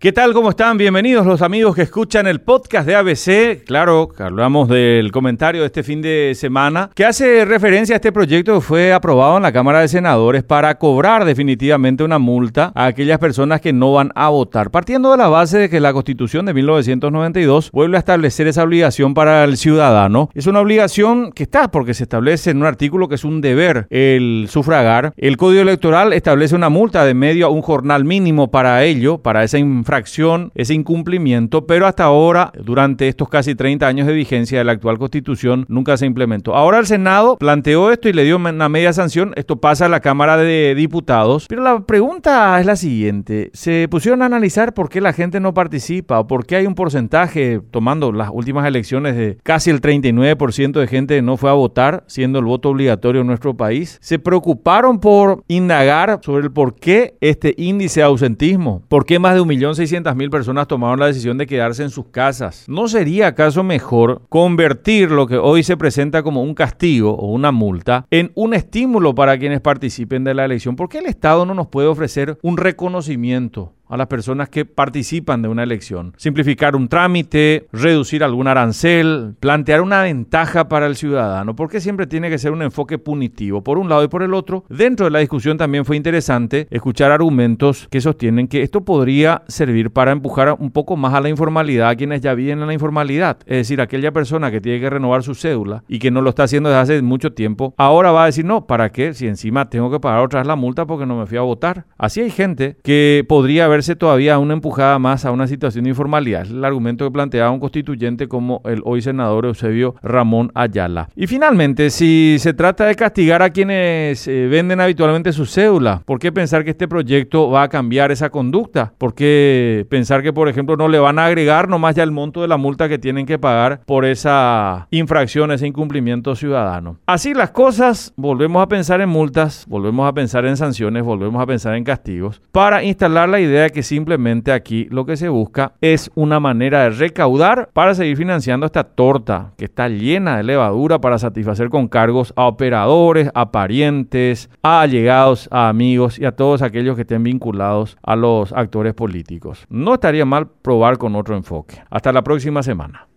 ¿Qué tal? ¿Cómo están? Bienvenidos los amigos que escuchan el podcast de ABC. Claro, hablamos del comentario de este fin de semana que hace referencia a este proyecto que fue aprobado en la Cámara de Senadores para cobrar definitivamente una multa a aquellas personas que no van a votar. Partiendo de la base de que la Constitución de 1992 vuelve a establecer esa obligación para el ciudadano. Es una obligación que está porque se establece en un artículo que es un deber el sufragar. El Código Electoral establece una multa de medio a un jornal mínimo para ello, para esa infracción, ese incumplimiento, pero hasta ahora, durante estos casi 30 años de vigencia de la actual constitución, nunca se implementó. Ahora el Senado planteó esto y le dio una media sanción. Esto pasa a la Cámara de Diputados. Pero la pregunta es la siguiente. ¿Se pusieron a analizar por qué la gente no participa o por qué hay un porcentaje, tomando las últimas elecciones, de casi el 39% de gente no fue a votar, siendo el voto obligatorio en nuestro país? ¿Se preocuparon por indagar sobre el por qué este índice de ausentismo? ¿Por qué más de un millón 600 mil personas tomaron la decisión de quedarse en sus casas. ¿No sería acaso mejor convertir lo que hoy se presenta como un castigo o una multa en un estímulo para quienes participen de la elección? ¿Por qué el Estado no nos puede ofrecer un reconocimiento? A las personas que participan de una elección. Simplificar un trámite, reducir algún arancel, plantear una ventaja para el ciudadano, porque siempre tiene que ser un enfoque punitivo, por un lado y por el otro. Dentro de la discusión también fue interesante escuchar argumentos que sostienen que esto podría servir para empujar un poco más a la informalidad a quienes ya viven en la informalidad. Es decir, aquella persona que tiene que renovar su cédula y que no lo está haciendo desde hace mucho tiempo, ahora va a decir, no, ¿para qué? Si encima tengo que pagar otra vez la multa porque no me fui a votar. Así hay gente que podría haber todavía una empujada más a una situación de informalidad. Es el argumento que planteaba un constituyente como el hoy senador Eusebio Ramón Ayala. Y finalmente, si se trata de castigar a quienes eh, venden habitualmente su cédula, ¿por qué pensar que este proyecto va a cambiar esa conducta? ¿Por qué pensar que, por ejemplo, no le van a agregar nomás ya el monto de la multa que tienen que pagar por esa infracción, ese incumplimiento ciudadano? Así las cosas, volvemos a pensar en multas, volvemos a pensar en sanciones, volvemos a pensar en castigos, para instalar la idea de que simplemente aquí lo que se busca es una manera de recaudar para seguir financiando esta torta que está llena de levadura para satisfacer con cargos a operadores, a parientes, a allegados, a amigos y a todos aquellos que estén vinculados a los actores políticos. No estaría mal probar con otro enfoque. Hasta la próxima semana.